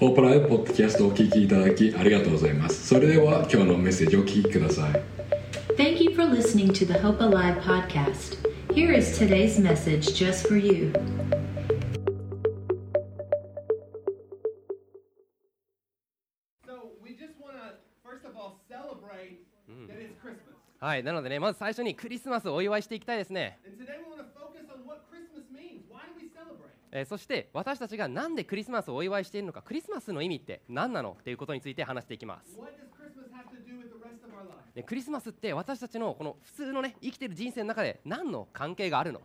ホープライブポッドキャストをお聞きいただきありがとうございますそれでは今日のメッセージをお聞きください Thank you for listening to the Hope Alive podcast. Here is today's message just for you. So we just want to, first of all, celebrate that it's Christmas. はい、なのでね、まず最初にクリスマスをお祝いしていきたいですね。And today we want to focus on what Christmas means. Why do we celebrate? えーそして私たちがなんでクリスマスをお祝いしているのか、クリスマスの意味って何なのということについて話していきます。ねクリスマスって私たちのこの普通のね生きてる人生の中で何の関係があるの？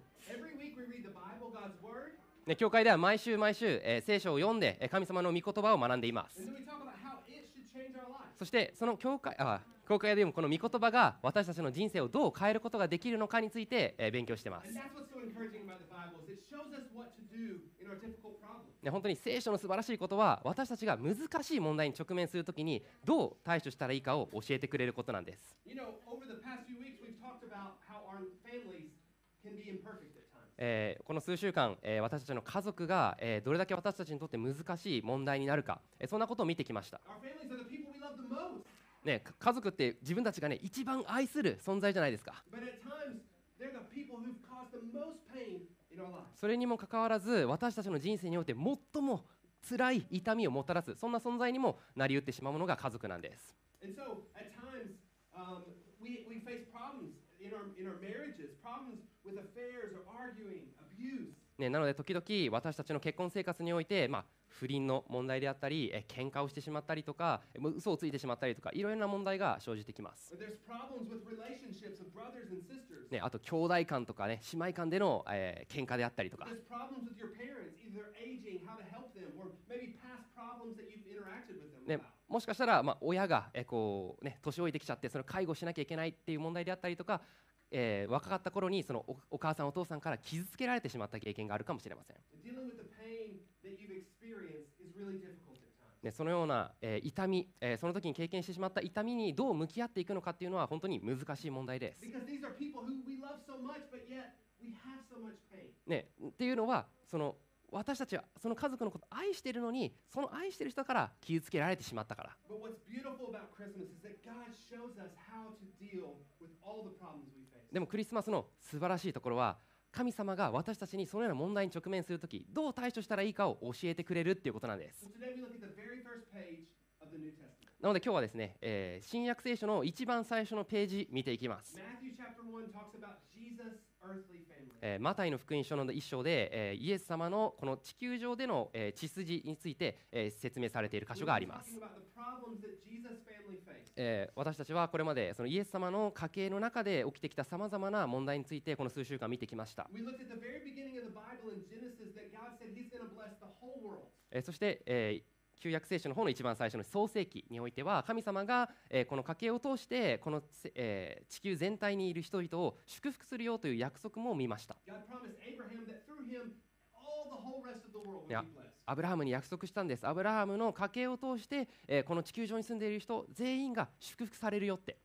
教会では毎週毎週、えー聖書を読んでえー神様の御言葉を学んでいます。そしてその教会あ教会でもこの御言葉が私たちの人生をどう変えることができるのかについて勉強してます。本当に聖書の素晴らしいことは私たちが難しい問題に直面するときにどう対処したらいいかを教えてくれることなんです。え、この数週間、え、私たちの家族が、え、どれだけ私たちにとって難しい問題になるか、え、そんなことを見てきました。ね、家族って自分たちが、ね、一番愛する存在じゃないですか。それにもかかわらず、私たちの人生において最も辛い痛みをもたらす、そんな存在にもなりうってしまうものが家族なんです。ね、なので時々私たちの結婚生活において、まあ、不倫の問題であったりえ喧嘩をしてしまったりとかう嘘をついてしまったりとかいろいろな問題が生じてきます、ね、あと兄弟間とか、ね、姉妹間での、えー、喧嘩であったりとか。ねもしかしたら、まあ、親が年、えーね、老いてきちゃってそれ介護しなきゃいけないっていう問題であったりとかえー若かった頃にそのおお母さんお父さんから傷つけられてしまった経験があるかもしれません.ね、そのような、えー痛み、えーその時に経験してしまった痛みにどう向き合っていくのかっていうのは本当に難しい問題です.ね、っていうのはその私たちはその家族のことを愛しているのにその愛している人から傷つけられてしまったからでもクリスマスの素晴らしいところは神様が私たちにそのような問題に直面するときどう対処したらいいかを教えてくれるということなんです。なので今日はですね、新約聖書の一番最初のページ見ていきます。マタイの福音書の一章で、イエス様のこの地球上での、血筋について、説明されている箇所があります。え、私たちはこれまでそのイエス様の家系の中で起きてきたさまざまな問題についてこの数週間見てきました。え、そして、え、旧約聖書の方の一番最初の創世記においては神様が、え、この家系を通してこの、え、地球全体にいる人々を祝福するよという約束も見ました。アブラハムに約束したんです。アブラハムの家系を通して、え、この地球上に住んでいる人全員が祝福されるよって。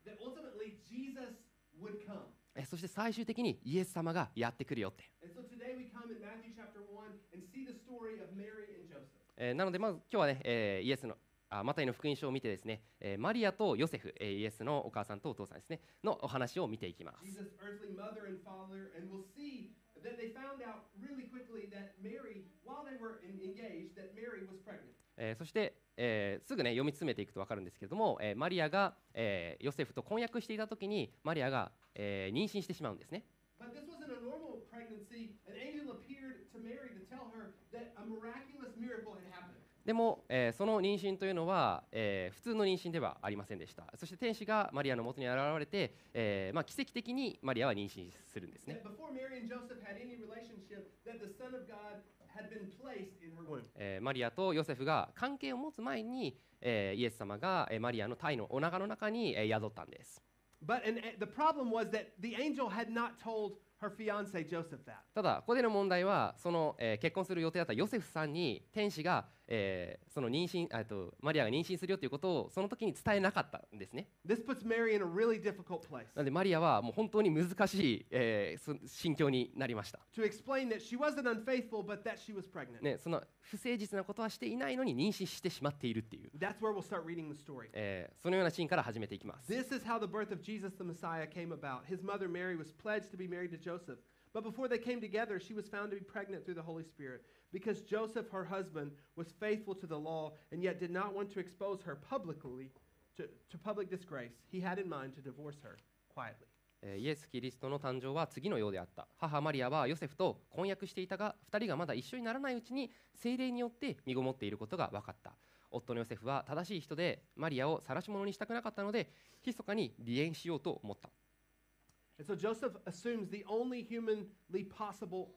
そして最終的にイエス様がやってくるよって。え、なので、まず今日はね、え、イエスのあマタイの福音書を見てですね、え、マリアとヨセフ、え、イエスのお母さんとお父さんですね、のお話を見ていきます。That they found out really quickly that Mary, while they were en- engaged, that Mary was pregnant. えーそして、えーすぐね読み進めていくと分かるんですけれども、えーマリアが、えーヨセフと婚約していた時にマリアが、えー妊娠してしまうんですね。But this wasn't a normal pregnancy. An angel appeared to Mary to tell her that a miraculous miracle had. でも、その妊娠というのは、普通の妊娠ではありませんでした。そして天使がマリアの元に現れて、奇跡的にマリアは妊娠するんですね。えー、マリアとヨセフが関係を持つ前に、イエス様が、マリアの胎のお腹の中に、宿ったんです。ただここでの問題はその、えー結婚する予定だったヨセフさんに天使が、えーその妊娠あとマリアが妊娠するよということをその時に伝えなかったんですね This puts Mary in a really difficult place. なのでマリアはもう本当に難しい、えーそ心境になりました、To explain that she wasn't unfaithful, but that she was pregnant. ね、その不誠実なことはしていないのに妊娠してしまっているっていう、That's where we'll start reading the story. えーそのようなシーンから始めていきます This is how the birth of Jesus the Messiah came about. His mother Mary was pledged to be married to Joseph. Joseph. But before they came together, she was found to be pregnant through the Holy Spirit. Because Joseph, her husband, was faithful to the law and yet did not want to expose her publicly to, to public disgrace, he had in mind to divorce her quietly. イエス・キリストの誕生は次のようであった母マリアはヨセフと婚約していたが2人がまだ一緒にならないうちに精霊によって身ごもっていることが分かった夫のヨセフは正しい人でマリアを晒し者にしたくなかったので密かに離縁しようと思った And so Joseph assumes the only humanly possible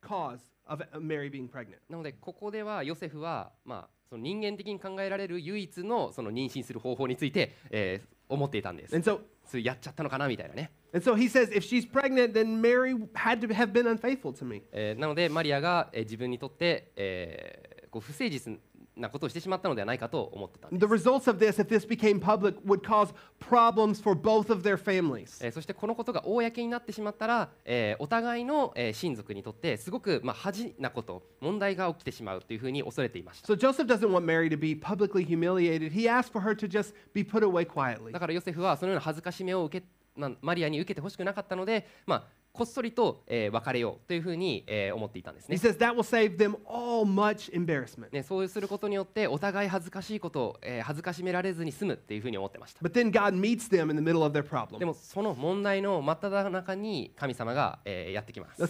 cause of uh, Mary being pregnant. なのでここではヨセフは、まあ、その人間的に考えられる唯一のその妊娠する方法について、えー思っていたんです。And so それやっちゃったのかなみたいなね。and so he says if she's pregnant then Mary had to have been unfaithful to me. えーなのでマリアが、えー自分にとって、えーこう不誠実なことをしてしまったのではないかと思ってたんです The results of this, if this became public, would cause problems for both of their families. えーそしてこのことが公になってしまったら、えーお互いの、えー親族にとってすごく、まあ、恥なこと問題が起きてしまうというふうに恐れていました So Joseph doesn't want Mary to be publicly humiliated. He asks for her to just be put away quietly. だからヨセフはそのような恥ずかしめを受け、まあ、マリアに受けてほしくなかったので、まあ、こっそりと、え、別れようというふうに、え、思っていたんですね。ねそうすることによってお互い恥ずかしいことを、え、恥ずかしめられずに済むというふうに思ってました。でもその問題の真っ只中に神様が、え、やってきます。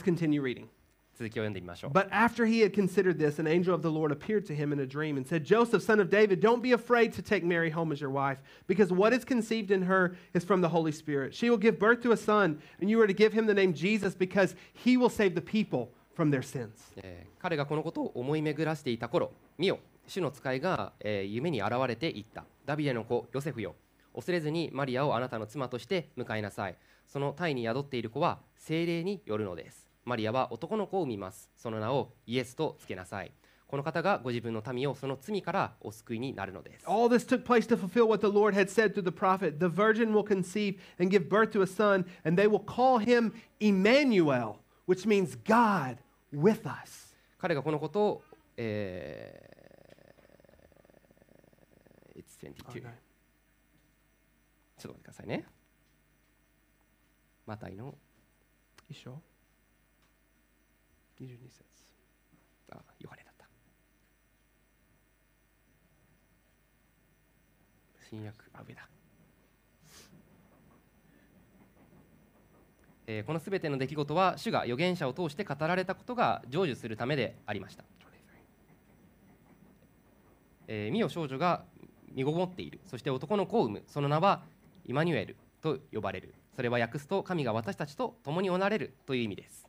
続きを読んでみましょう But after he had considered this, an angel of the Lord appeared to him in a dream and said, Joseph, son of David, don't be afraid to take Mary home as your wife, because what is conceived in her is from the Holy Spirit. She will give birth to a son, and you are to give him the name Jesus, because he will save the people from their sins. えー彼がこのことを思い巡らしていた頃見よ主の使いが、えー夢に現れて言ったダビデの子ヨセフよ恐れずにマリアをあなたの妻として迎えなさいその胎に宿っている子は精霊によるのですマリアは男の子を産みますその名をイエスとつけなさいこの方がご自分の民をその罪からお救いになるのです All this took place to fulfill what the Lord had said through the prophet The virgin will conceive and give birth to a son, and they will call him Emmanuel, which means God with us. 彼がこのことを、えー It's 22 Okay. ちょっと待ってくださいね。マタイの You sure? 22節。あヨハネだった。新約あ上だ。えーこのすべての出来事は主が預言者を通して語られたことが成就するためでありました。えー、見よ少女が身ごもっているそして男の子を産むその名はイマニュエルと呼ばれるそれは訳すと神が私たちと共におなれるという意味です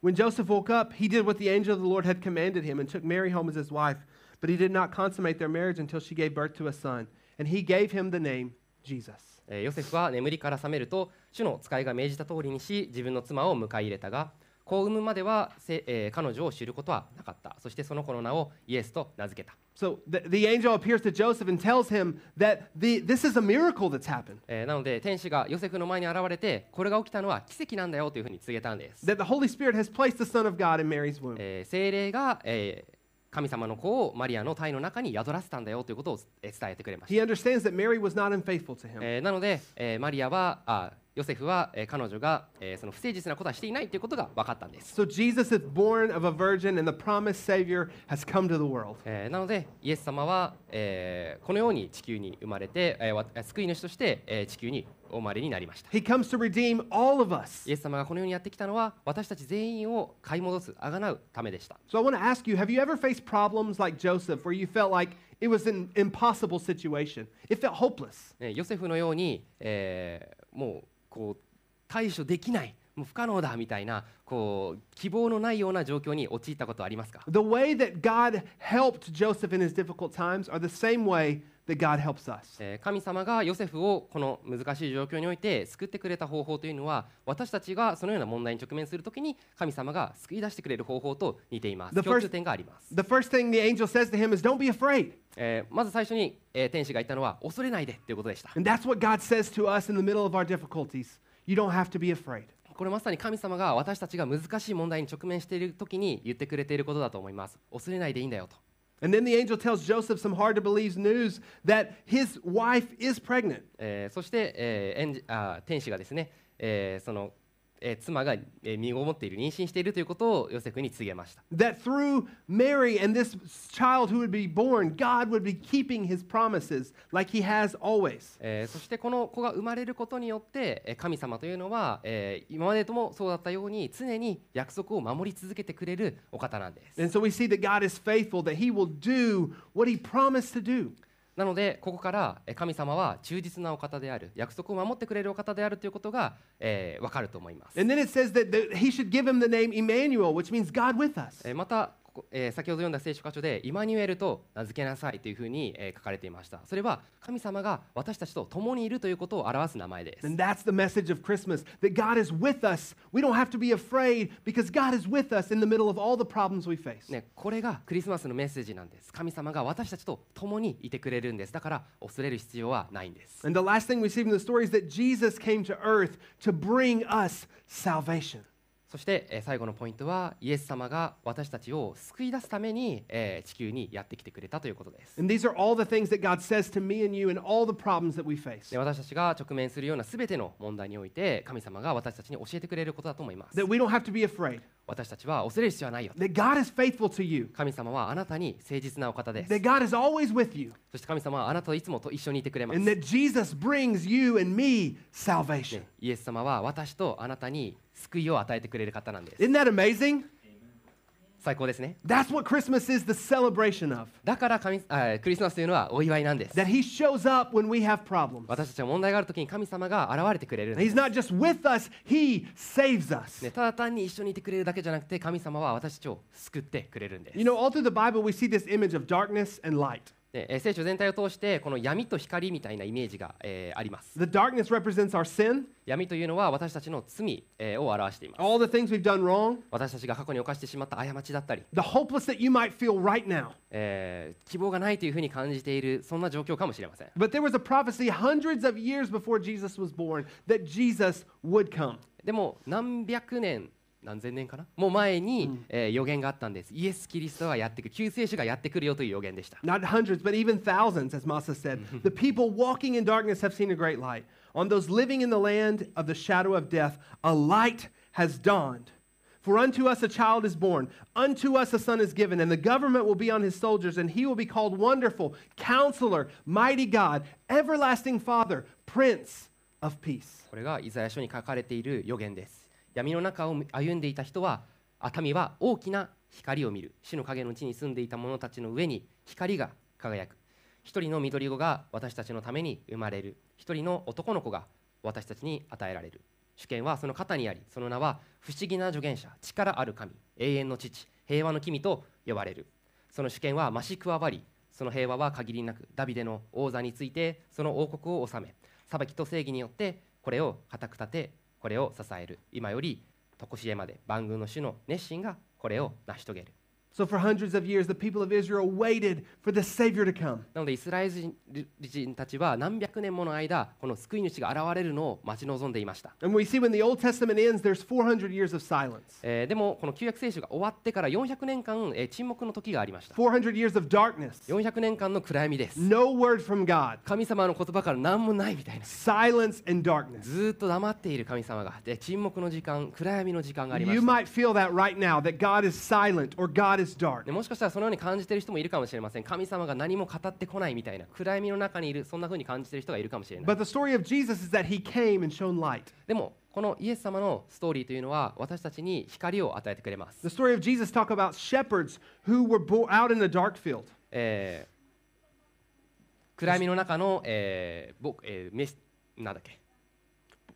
When Joseph woke up, he did what the angel of the Lord had commanded him and took Mary home as his wife. But he did not consummate their marriage until she gave birth to a son, and he gave him the name Jesus. えーヨセフは眠りから覚めると主の使いが命じた通りにし自分の妻を迎え入れたが 子を産むまではせ、えー彼女を知ることはなかったそしてその子の名をイエスと名付けた、So the, the angel appears to Joseph and tells him that the, this is a miracle that's happened, えーなので天使がヨセフの前に現れてこれが起きたのは奇跡なんだよというふうに告げたんです、that the Holy Spirit has placed the Son of God in Mary's womb. えー精霊が、えー神様の子をマリアの体の中に宿らせたんだよということをえー伝えてくれました He understands that Mary was not unfaithful to him. えーなので、えーマリアはあヨセフは、えー彼女が、えーその不誠実なことはしていないということが分かったんです、So Jesus is born of a virgin, and the promised Savior has come to the world. えーなのでイエス様は、えーこのように地球に生まれて、えーわ救い主として、えー地球にお生まれになりました He comes to redeem all of us. イエス様がこのようにやってきたのは私たち全員を買い戻すあがなうためでした So I want to ask you have you ever faced problems like Joseph where you felt like it was an impossible situation? It felt hopeless. ねヨセフのように、えーもうこう対処できないもう不可能だみたいなこう希望のないような状況に陥ったことはありますか The way that God helped Joseph in his difficult times are the same way that God helps us. えー神様がヨセフをこの難しい状況において救ってくれた方法というのは私たちがそのような問題に直面するときに神様が救い出してくれる方法と似ています共通点があります、The first thing the angel says to him is, Don't be afraid. えーまず最初に、えー天使が言ったのは恐れないでということでした And that's what God says to us in the middle of our difficulties. You don't have to be afraid. これまさに神様が私たちが難しい問題に直面しているときに言ってくれていることだと思います恐れないでいいんだよと And then the angel tells Joseph some hard to believe news that his wife is pregnant. えーそして、えーエンジあー天使がですね、えーその、 えー妻が、えー身ごもっている妊娠しているということをヨセフに告げました That through Mary and this child who would be born, God would be keeping his promises like he has always. えーそしてこの子が生まれることによってえー神様というのは、えー今までともそうだったように常に約束を守り続けてくれるお方なんです And so we see that God is faithful, that he will do what he promised to do. なのでここから神様は忠実なお方である約束を守ってくれるお方であるということがわ、えー、かると思います。またここえー先ほど読んだ聖書箇所でイマニュエルと名付けなさいというふうに、えー書かれていましたそれは神様が私たちと共にいるということを表す名前です And that's the message of Christmas that God is with us. We don't have to be afraid because God is with us in the middle of all the problems we face. ね、これがクリスマスのメッセージなんです神様が私たちと共にいてくれるんですだから恐れる必要はないんです And the last thing we see from the story is that Jesus came to earth to bring us salvation. そして最後のポイントはイエス様が私たちを救い出すために地球にやってきてくれたということです。私たちが直面するような全ての問題において神様が私たちに教えてくれることだと思います。私たちは恐れる必要はないよ。神様はあなたに誠実なお方です。そして神様はあなたといつもと一緒にいてくれます。イエス様は私とあなたに救いを与えてくれる方なんです Isn't that amazing? 最高ですね That's what Christmas is the celebration of. だから神あクリスマスというのはお祝いなんです That He shows up when we have problems. 私たちは問題があるときに神様が現れてくれるんで He's す、not just with us, He saves us. ね、ただ単に一緒にいてくれるだけじゃなくて神様は私たちを救ってくれるんです You know, all through the Bible, we see this image of darkness and light. でえー聖書全体を通してこの闇と光みたいなイメージが、えーあります The darkness represents our sin, 闇というのは私たちの罪、えーを表しています all the things we've done wrong, 私たちが過去に犯してしまった過ちだったり、the hopeless that you might feel right now. えー希望がないというふうに感じているそんな状況かもしれません But there was a prophecy hundreds of years before Jesus was born that Jesus would come. でも何百年何千年かなもう前に、えー予言があったんですイエス・キリストがやってくる救世主がやってくるよという予言でした Not hundreds, but even thousands, as Masa said. the people walking in darkness have seen a great light. On those living in the land of the shadow of death, a light has dawned. For unto us a child is born, unto us a son is given, and the government will be on his soldiers, and he will be called Wonderful, Counselor, Mighty God, Everlasting Father, Prince of Peace. これがイザヤ書に書かれている予言です闇の中を歩んでいた人は熱海は大きな光を見る。死の影の地に住んでいた者たちの上に光が輝く。一人の緑子が私たちのために生まれる。一人の男の子が私たちに与えられる。主権はその肩にありその名は不思議な助言者。力ある神。永遠の父。平和の君と呼ばれる。その主権は増し加わりその平和は限りなく。ダビデの王座についてその王国を治め裁きと正義によってこれを固く立てこれを支える。今より常しえまで万軍の主の熱心がこれを成し遂げる。So, for hundreds of years, the people of Israel waited for the Savior to come. なのでイスラエル人たちは何百年もの間この救い主が現れるのを待ち望んでいました、And we see when the Old Testament ends, there's 400 years of silence, えーでもこの旧約聖書が終わってから400年間、えー沈黙の時がありました400 years of darkness, 400年間の暗闇です no word from God, 神様の言葉から何もないみたいな silence and darkness. ずーっと黙っている神様がで沈黙の時間暗闇の時間がありま You した might feel that right now, that God is silent or God is dark. でもしかしたらそのように感じている人もいるかもしれません神様が何も語ってこないみたいな暗闇の中にいるそんな風に感じている人がいるかもしれない But the story of Jesus is that he came and shone light. でもこのイエス様のストーリーというのは私たちに光を与えてくれます The story of Jesus talk about shepherds who were bo- out in a dark field. えー暗闇の中の、えーぼえーメスなんだっけ？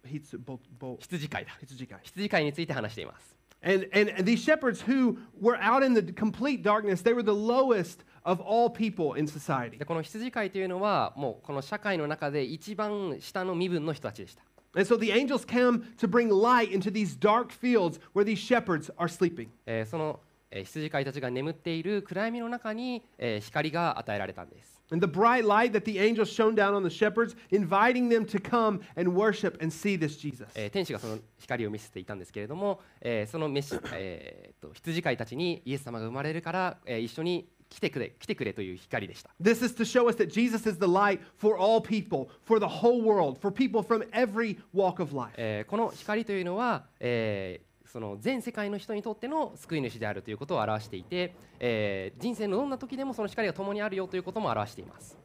羊飼いだ.羊飼いについて話しています And, and, and these shepherds who were out in the complete darkness, they were the lowest of all people in society. でこの羊飼いというのはもうこの社会の中で一番下の身分の人たちでした And so the angels come to bring light into these dark fields where these shepherds are sleeping. えーその、 えー羊飼いたちが眠っている暗闇の中に、えー光が与えられたんです And the bright light that the angels shone down on the shepherds, inviting them to come and worship and see this Jesus. えー天使がその光を見せていたんですけれども、えーそのメシ、えーと羊飼いたちにイエス様が生まれるから、えー一緒に来てくれ来てくれという光でした This is to show us that Jesus is the light for all people, for the whole world, for people from every walk of life. えーこの光というのは、えーその全世界の人にとっての救い主であるということを表していて、えー、人生のどんな時でもその光が共にあるよということも表しています。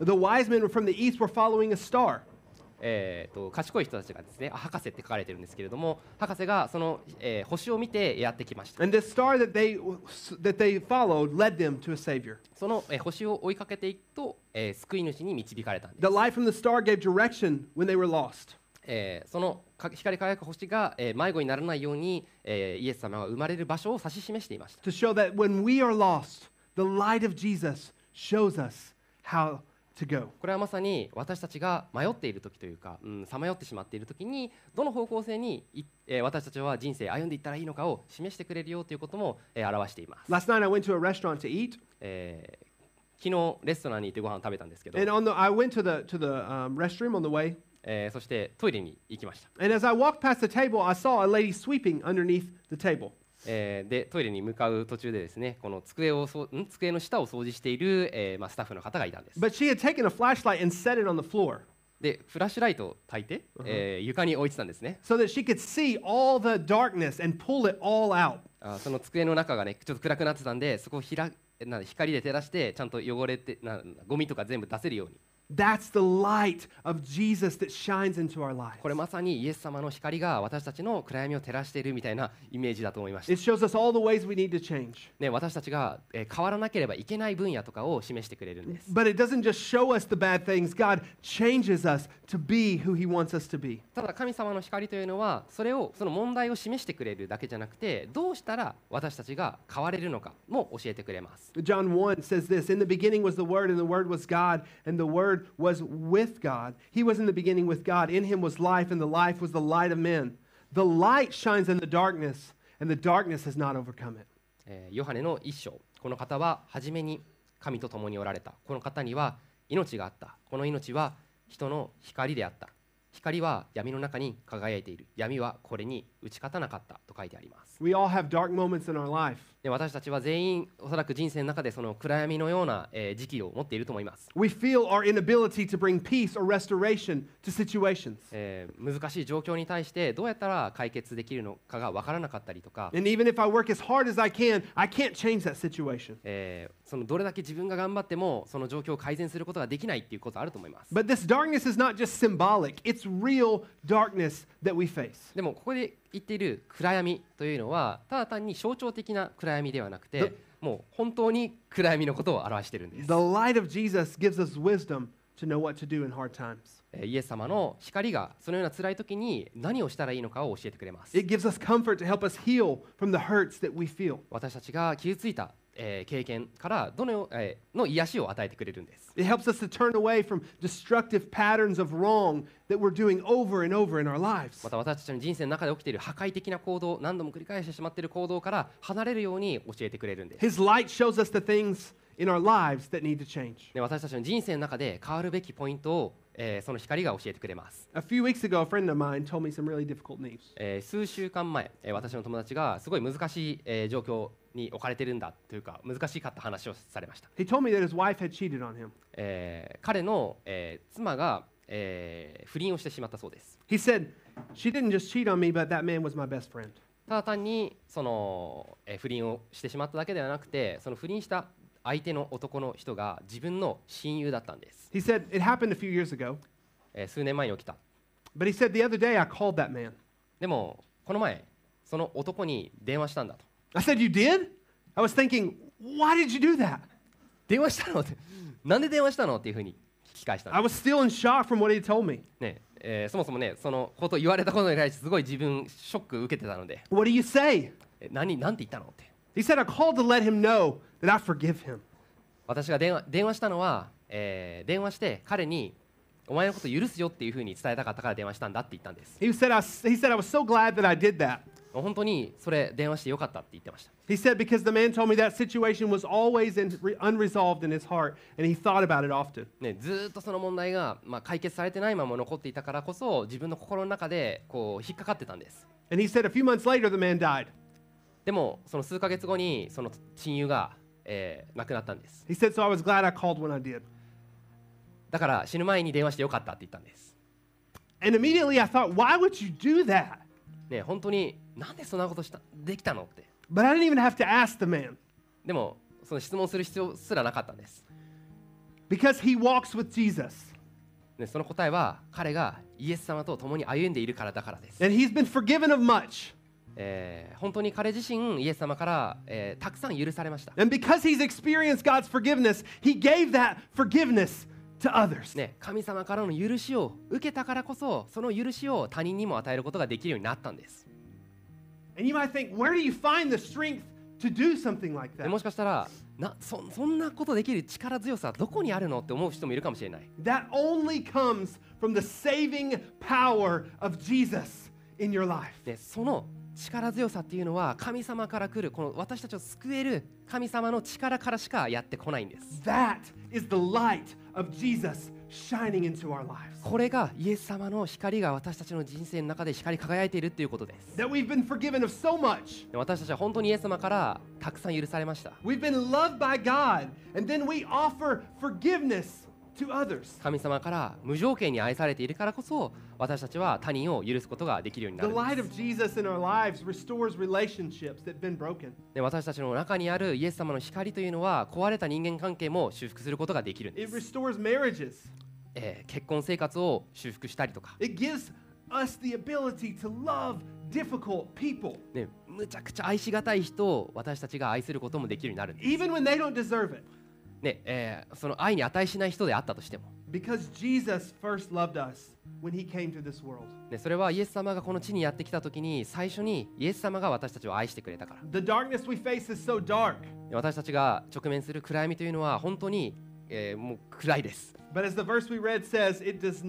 The wise men from the east were following a star. えと賢い人たちがですね、博士って書かれてるんですけれども、博士がその、えー、星を見てやってきました。その、えー、星を追いかけていくと、えー、救い主に導かれたんです。えーそのか光り輝く星が、えー迷子にならないように、えーイエス様が生まれる場所を指し示していました。To show that when we are lost, the light of Jesus shows us how to go. これはまさに私たちが迷っている時というかさまよってしまっている時にどの方向性にい、えー私たちは人生歩んでいったらいいのかを示してくれるよということも、えー表しています、Last night I went to a restaurant to eat, えー昨日レストランに行ってご飯を食べたんですけど、and on the I went to the to the um, restroom on the way, え、そしてトイレに行きました。で、トイレに向かう途中でですね、この机,を机の下を掃除している、えまあ、スタッフの方がいたんです。で、フラッシュライトを焚いて、え、床に置いてたんですね。So その机の中がね、ちょっと暗くなってたんで、そこを開な光で照らして、ちゃんと汚れて、なゴミとか全部出せるように。That's the light of Jesus that shines into our lives. これまさにイエス様の光が私たちの暗闇を照らしているみたいなイメージだと思いました It shows us all the ways we need to change. ね、私たちが、えー変わらなければいけない分野とかを示してくれるんです But it doesn't just show us the bad things, God changes us to be who He wants us to be. ただ神様の光というのはそれをその問題を示してくれるだけじゃなくてどうしたら私たちが変われるのかも教えてくれます John 1 says this In the beginning was the Word, and the Word was God, and the Word was with God. He was in the beginning with God. In Him was life, and the life was the light of men. The light shines in the darkness, and the darkness has not overcome it. えーヨハネの一章この方は初めに神と共におられたこの方には命があったこの命は人の光であった光は闇の中に輝いている闇はこれに打ち勝たなかったと書いてあります We all have dark moments in our life. で私たちは全員おそらく人生の中でその暗闇のような、えー時期を持っていると思います、We feel our inability to bring peace or restoration to situations. えー難しい状況に対してどうやったら解決できるのかが分からなかったりとか、And even if I work as hard as I can, I can't change that situation. えーそのどれだけ自分が頑張ってもその状況を改善することができないっていうことあると思います But this darkness is not just symbolic, it's real darkness that we face. でもここで言ってる暗闇というのはただ単に象徴的な暗闇ではなくて、もう本当に暗闇のことを表しているんです。えイエス様の光がそのような辛い時に何をしたらいいのかを教えてくれます。私たちが傷ついた、えー経験からどのよ、えーの癒しを与えてくれるんです It helps us to turn away from destructive patterns of wrong that we're doing over and over in our lives. また私たちの人生の中で起きている破壊的な行動何度も繰り返してしまっている行動から離れるように教えてくれるんです His light shows us the things in our lives that need to change. で私たちの人生の中で変わるべきポイントを、え、その光が教えてくれます。え、数週間前、え、私の友達がすごい難しい、え、状況に置かれてるんだというか、難しかった話をされました。え、彼の、え、妻が、え、不倫をしてしまったそうです。ただ単にその、え、不倫をしてしまっただけではなくて、その不倫した相手の男の人が自分の親友だったんです、He said, It happened a few years ago, えー数年前に起きた but he said, The other day I called that man. でもこの前その男に電話したんだと I said, You did? I was thinking, Why did you do that? 電話したのってなんで電話したのっていうふうに聞き返したん I で was still in shock from what he told me. す、ねえーそもそもねそのこと言われたことに対してすごい自分ショック受けてたので What do you say? え何何て言ったのって He said, I called to let him know that I forgive him. 私が電話電話したのは、えー電話して彼にお前のこと許すよっていうふうに伝えたかったから電話したんだって言ったんです He said, I, he said, I was so glad that I did that. 本当にそれ電話してよかったって言ってました He said, because the man told me that situation was always in, re, unresolved in his heart, and he thought about it often. ね、ずーっとその問題が、まあ、解決されてないまま残っていたからこそ自分の心の中でこう引っかかってたんです And he said, a few months later, the man died. でもその数ヶ月後にその親友が、えー亡くなったんです He said, so I was glad I called when I did. だから死ぬ前に電話してよかったって言ったんです、And immediately I thought, why would you do that? ね、本当になんでそんなことしたできたのって But I didn't even have to ask the man でもその質問する必要すらなかったんです、because he walks with Jesus. ね、その答えは彼がイエス様と共に歩んでいるからだからです、And he's been forgiven of much. えー、本当に彼自身、イエス様から、えー、たくさん許されました。神様からの許しを受けたからこそ、その許しを他人にも与えることができるようになったんです。もしかしたらなそ、そんなことできる力強さ、どこにあるのって思う人もいるかもしれない。でその力強さっていうのは神様から来るこの私たちを救える神様の力からしかやってこないんです。That is the light of Jesus shining into our lives. これがイエス様の光が私たちの人生の中で光り輝いているっていうことです。That we've been forgiven of so much. で私たちは本当にイエス様からたくさん許されました。We've been loved by God, and then we offer forgiveness to others. 神様から無条件に愛されているからこそ私たちは他人を許すことができるようになる。私たちの中にあるイエス様の光というのは壊れた人間関係も修復することができるんです。え、結婚生活を修復したりとか。Us Yes 様の光」というのはね、むちゃくちゃ愛しがたい人を私たちが愛することもできるようになるんです。ねえー、その愛に値しない人であったとしても。でそれはイエス様がこの地にやってきた時に最初にイエス様が私たちを愛してくれたから。私たちが直面する暗闇というのは本当に、えー、もう暗いです。But as the verse we read says, it does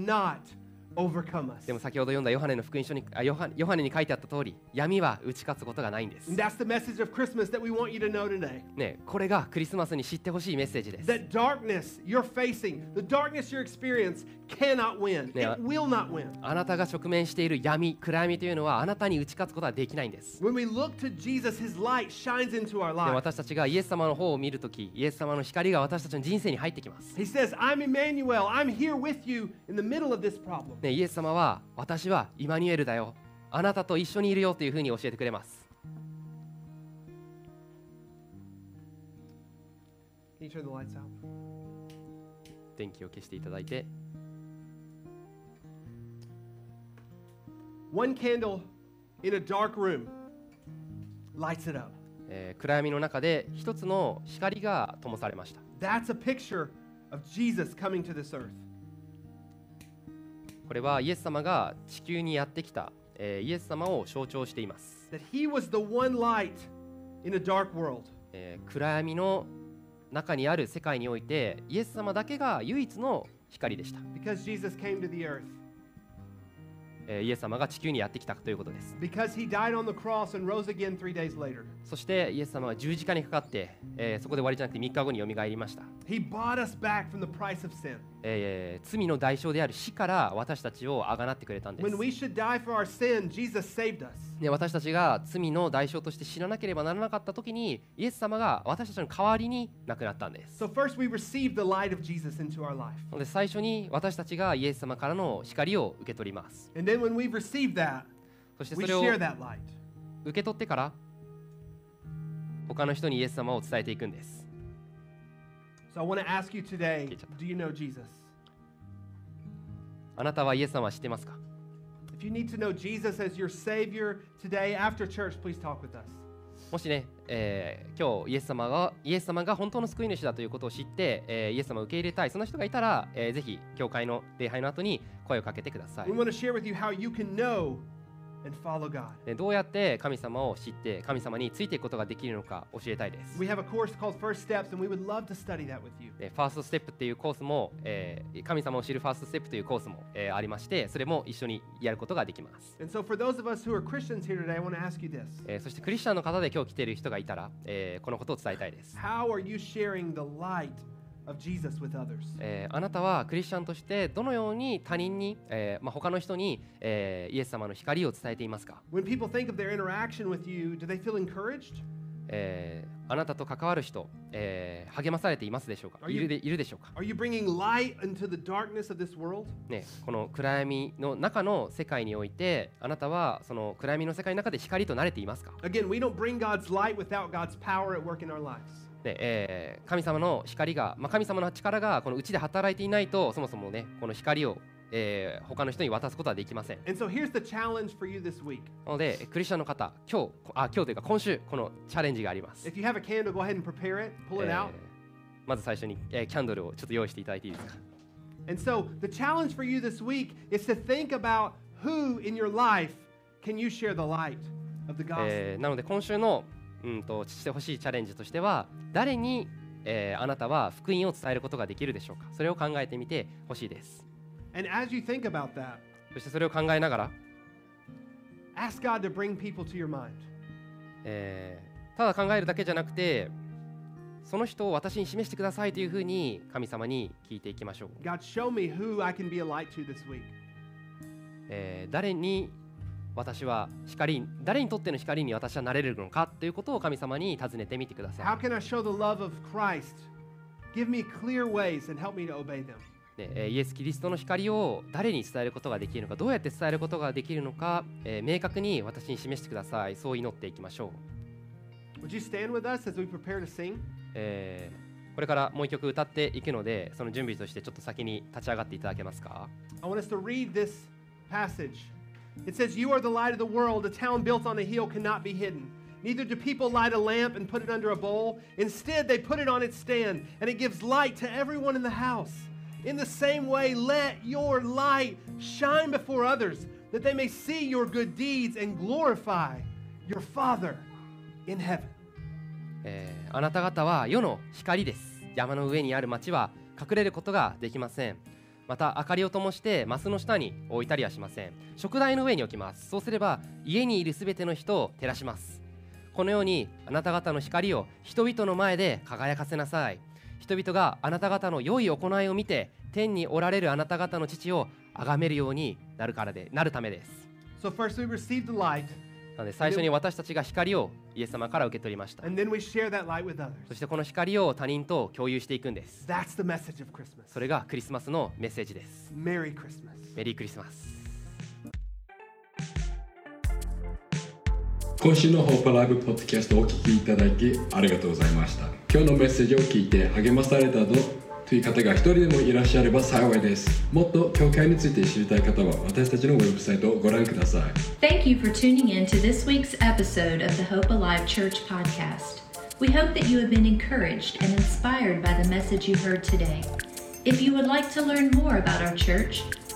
でも先ほど読んだヨハネの福音書にあヨハヨハネに書いてあった通り闇は打ち勝つことがないんです、And that's the message of Christmas that we want you to know today. ね、これがクリスマスに知ってほしいメッセージです、That darkness you're facing, the darkness you experience, cannot win. It will not win. あなたが直面している闇暗闇というのはあなたに打ち勝つことはできないんです、When we look to Jesus, his light shines into our で lives. 私たちがイエス様の方を見るときイエス様の光が私たちの人生に入ってきます、He says, I'm Emmanuel. I'm here with you in the middle of this problem. ね、イエス様は私はイマニュエルだよあなたと一緒にいるよというふうに教えてくれます?電気を消していただいて One candle in a dark room lights it up. えー暗闇の中で一つの光が灯されました That's a picture of Jesus coming to this earth. これはイエス様が地球にやってきた、えー、イエス様を象徴しています。暗闇の中にある世界においてイエス様だけが唯一の光でした、えー、イエス様が地球にやってきたということです。そしてイエス様は十字架にかかって、えー、そこで終わりじゃなくて3日後によみがえりました。えー罪の代償である死から私たちをあがなってくれたんです sin. で私たちが罪の代償として死ななければならなかった時にイエス様が私たちの代わりに亡くなったんです So first we receive the light of Jesus into our life. で最初に私たちがイエス様からの光を受け取ります。And then when we've received that, そしてそれを.受け取ってから他の人にイエス様を伝えていくんです。So I want to ask you today, do you know Jesus? あなたはイエス様を知ってますか If you need to know Jesus as your Savior today after church, please talk with us. もしね、えー今日イエス様がイエス様が本当の救い主だということを知って、えーイエス様を受け入れたいそんな人がいたら、えーぜひ教会の礼拝の後に声をかけてください We。want to share with you how you can know どうやって神様を知って神様についていくことができるのか教えたいです。えファーストステップというコースも、え、神様を知るファーストステップというコースも、え、ありまして、それも一緒にやることができます。So、そしてクリスチャンの方で今日来ている人がいたら、え、このことを伝えたいです。あなたはクリスチャンとしてどのように他人に、えーまあ、他の人に、えーイエス様の光を伝えていますか、When people think of their interaction with you, do they feel encouraged? えーあなたと関わる人、えー励まされていますでしょうかいるでいるでしょうか?ね、この暗闇の中の世界においてあなたはその暗闇の世界の中で光となれていますか、Again, we don't bring God's light without God's power at work in our lives. でえー、神様の光が、まあ、神様の力がこのうちで働いていないとそもそもねこの光を、えー、他の人に渡すことはできません。So、なのでクリスチャンの方今日,あ今日というか今週このチャレンジがあります。まず最初に、えー、キャンドルをちょっと用意していただいていいですか？And so the. うんとしてほしいチャレンジとしては誰に、えーあなたは福音を伝えることができるでしょうか？それを考えてみてほしいです And as you think about that, そしてそれを考えながら、ask God to bring people to your mind. えーただ考えるだけじゃなくてその人を私に示してくださいというふうに神様に聞いていきましょう、God, show me who I can be a light to this week. えー誰に私は光誰にとっての光に私はなれるのかということを神様に尋ねてみてください How can I show the love of Christ? Give me clear ways and help me to obey them. イエス・キリストの光を誰に伝えることができるのかどうやって伝えることができるのか、えー明確に私に示してくださいそう祈っていきましょう、Would you stand with us as we prepare to sing? えーこれからもう一曲歌っていくのでその準備としてちょっと先に立ち上がっていただけますか？I want us to read this passage. It says, You are the light of the world. A town built on a hill cannot be hidden. Neither do people light a lamp and put it under a bowl. Instead, they put it on its stand, and it gives light to everyone in the house. In the same way, let your light shine before others, that they may see your good deeds and glorify your Father in heaven. えーあなた方は世の光です山の上にある町は隠れることができません また明かりを灯してマスの下に置いたりはしません。食台の上に置きます。そうすれば家にいるすべての人を照らします。このようにあなた方の光を人々の前で輝かせなさい。人々があなた方の良い行いを見て天におられるあなた方の父を崇めるようになるからでなるためです。So, first we receive the light, なので最初に私たちが光をイエス様から受け取りました and then we share that light with others. そしてこの光を他人と共有していくんです That's the message of Christmas. それがクリスマスのメッセージです。Merry Christmas. メリークリスマス。今週のホープライブポッドキャストをお聞きいただきありがとうございました今日のメッセージを聞いて励まされたぞという方が一人でもいらっしゃれば幸いですもっと教会について知りたい方は私たちのウェブサイトをご覧ください Thank you for tuning in to this week's episode of the Hope Alive Church podcast. We hope that you have been encouraged and inspired by the message you heard today. If you would like to learn more about our church,